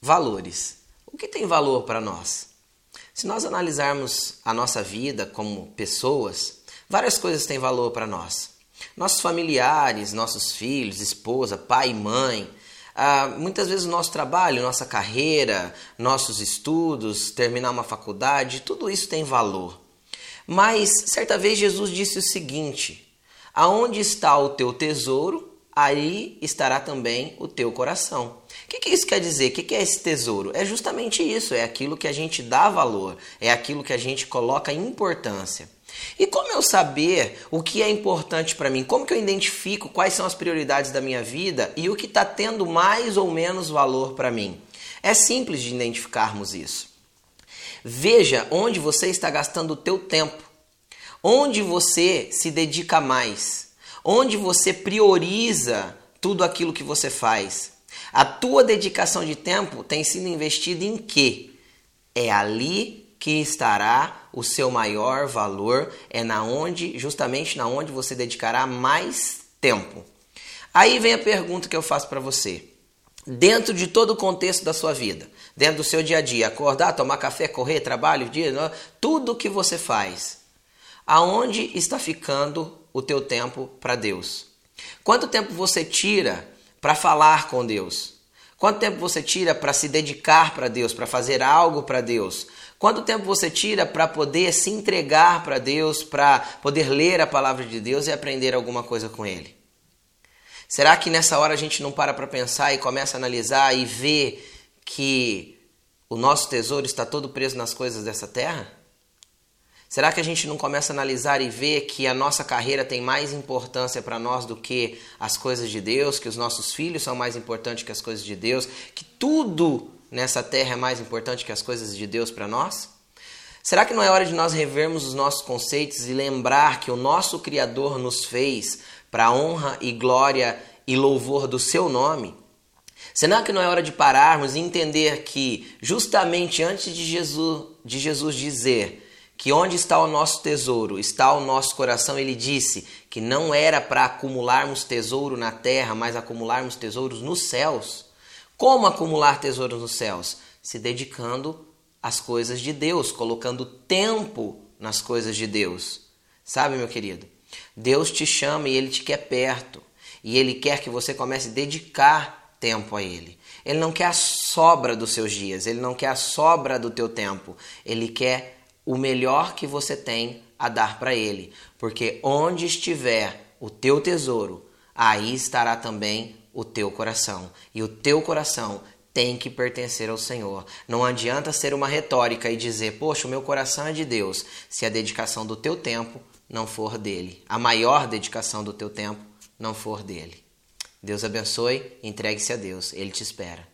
valores. O que tem valor para nós? Se nós analisarmos a nossa vida como pessoas, várias coisas têm valor para nós. Nossos familiares, nossos filhos, esposa, pai e mãe, ah, muitas vezes o nosso trabalho, nossa carreira, nossos estudos, terminar uma faculdade, tudo isso tem valor. Mas certa vez Jesus disse o seguinte: Aonde está o teu tesouro, aí estará também o teu coração. O que, que isso quer dizer? O que, que é esse tesouro? É justamente isso, é aquilo que a gente dá valor, é aquilo que a gente coloca importância. E como eu saber o que é importante para mim? Como que eu identifico quais são as prioridades da minha vida e o que está tendo mais ou menos valor para mim? É simples de identificarmos isso. Veja onde você está gastando o teu tempo, onde você se dedica mais, onde você prioriza tudo aquilo que você faz. A tua dedicação de tempo tem sido investida em quê? É ali que estará o seu maior valor, é na onde, justamente na onde você dedicará mais tempo. Aí vem a pergunta que eu faço para você. Dentro de todo o contexto da sua vida, dentro do seu dia a dia, acordar, tomar café, correr, trabalho, dia, tudo que você faz, aonde está ficando o teu tempo para Deus? Quanto tempo você tira para falar com Deus? Quanto tempo você tira para se dedicar para Deus, para fazer algo para Deus? Quanto tempo você tira para poder se entregar para Deus, para poder ler a palavra de Deus e aprender alguma coisa com Ele? Será que nessa hora a gente não para para pensar e começa a analisar e ver que o nosso tesouro está todo preso nas coisas dessa terra? Será que a gente não começa a analisar e ver que a nossa carreira tem mais importância para nós do que as coisas de Deus, que os nossos filhos são mais importantes que as coisas de Deus, que tudo nessa terra é mais importante que as coisas de Deus para nós? Será que não é hora de nós revermos os nossos conceitos e lembrar que o nosso Criador nos fez para honra e glória e louvor do seu nome? Será que não é hora de pararmos e entender que justamente antes de Jesus, de Jesus dizer que onde está o nosso tesouro, está o nosso coração, ele disse que não era para acumularmos tesouro na terra, mas acumularmos tesouros nos céus. Como acumular tesouros nos céus? Se dedicando às coisas de Deus, colocando tempo nas coisas de Deus. Sabe, meu querido? Deus te chama e ele te quer perto. E ele quer que você comece a dedicar tempo a ele. Ele não quer a sobra dos seus dias, ele não quer a sobra do teu tempo. Ele quer o melhor que você tem a dar para ele, porque onde estiver o teu tesouro, aí estará também o teu coração. E o teu coração tem que pertencer ao Senhor. Não adianta ser uma retórica e dizer, poxa, o meu coração é de Deus, se a dedicação do teu tempo não for dele. A maior dedicação do teu tempo não for dele. Deus abençoe, entregue-se a Deus, ele te espera.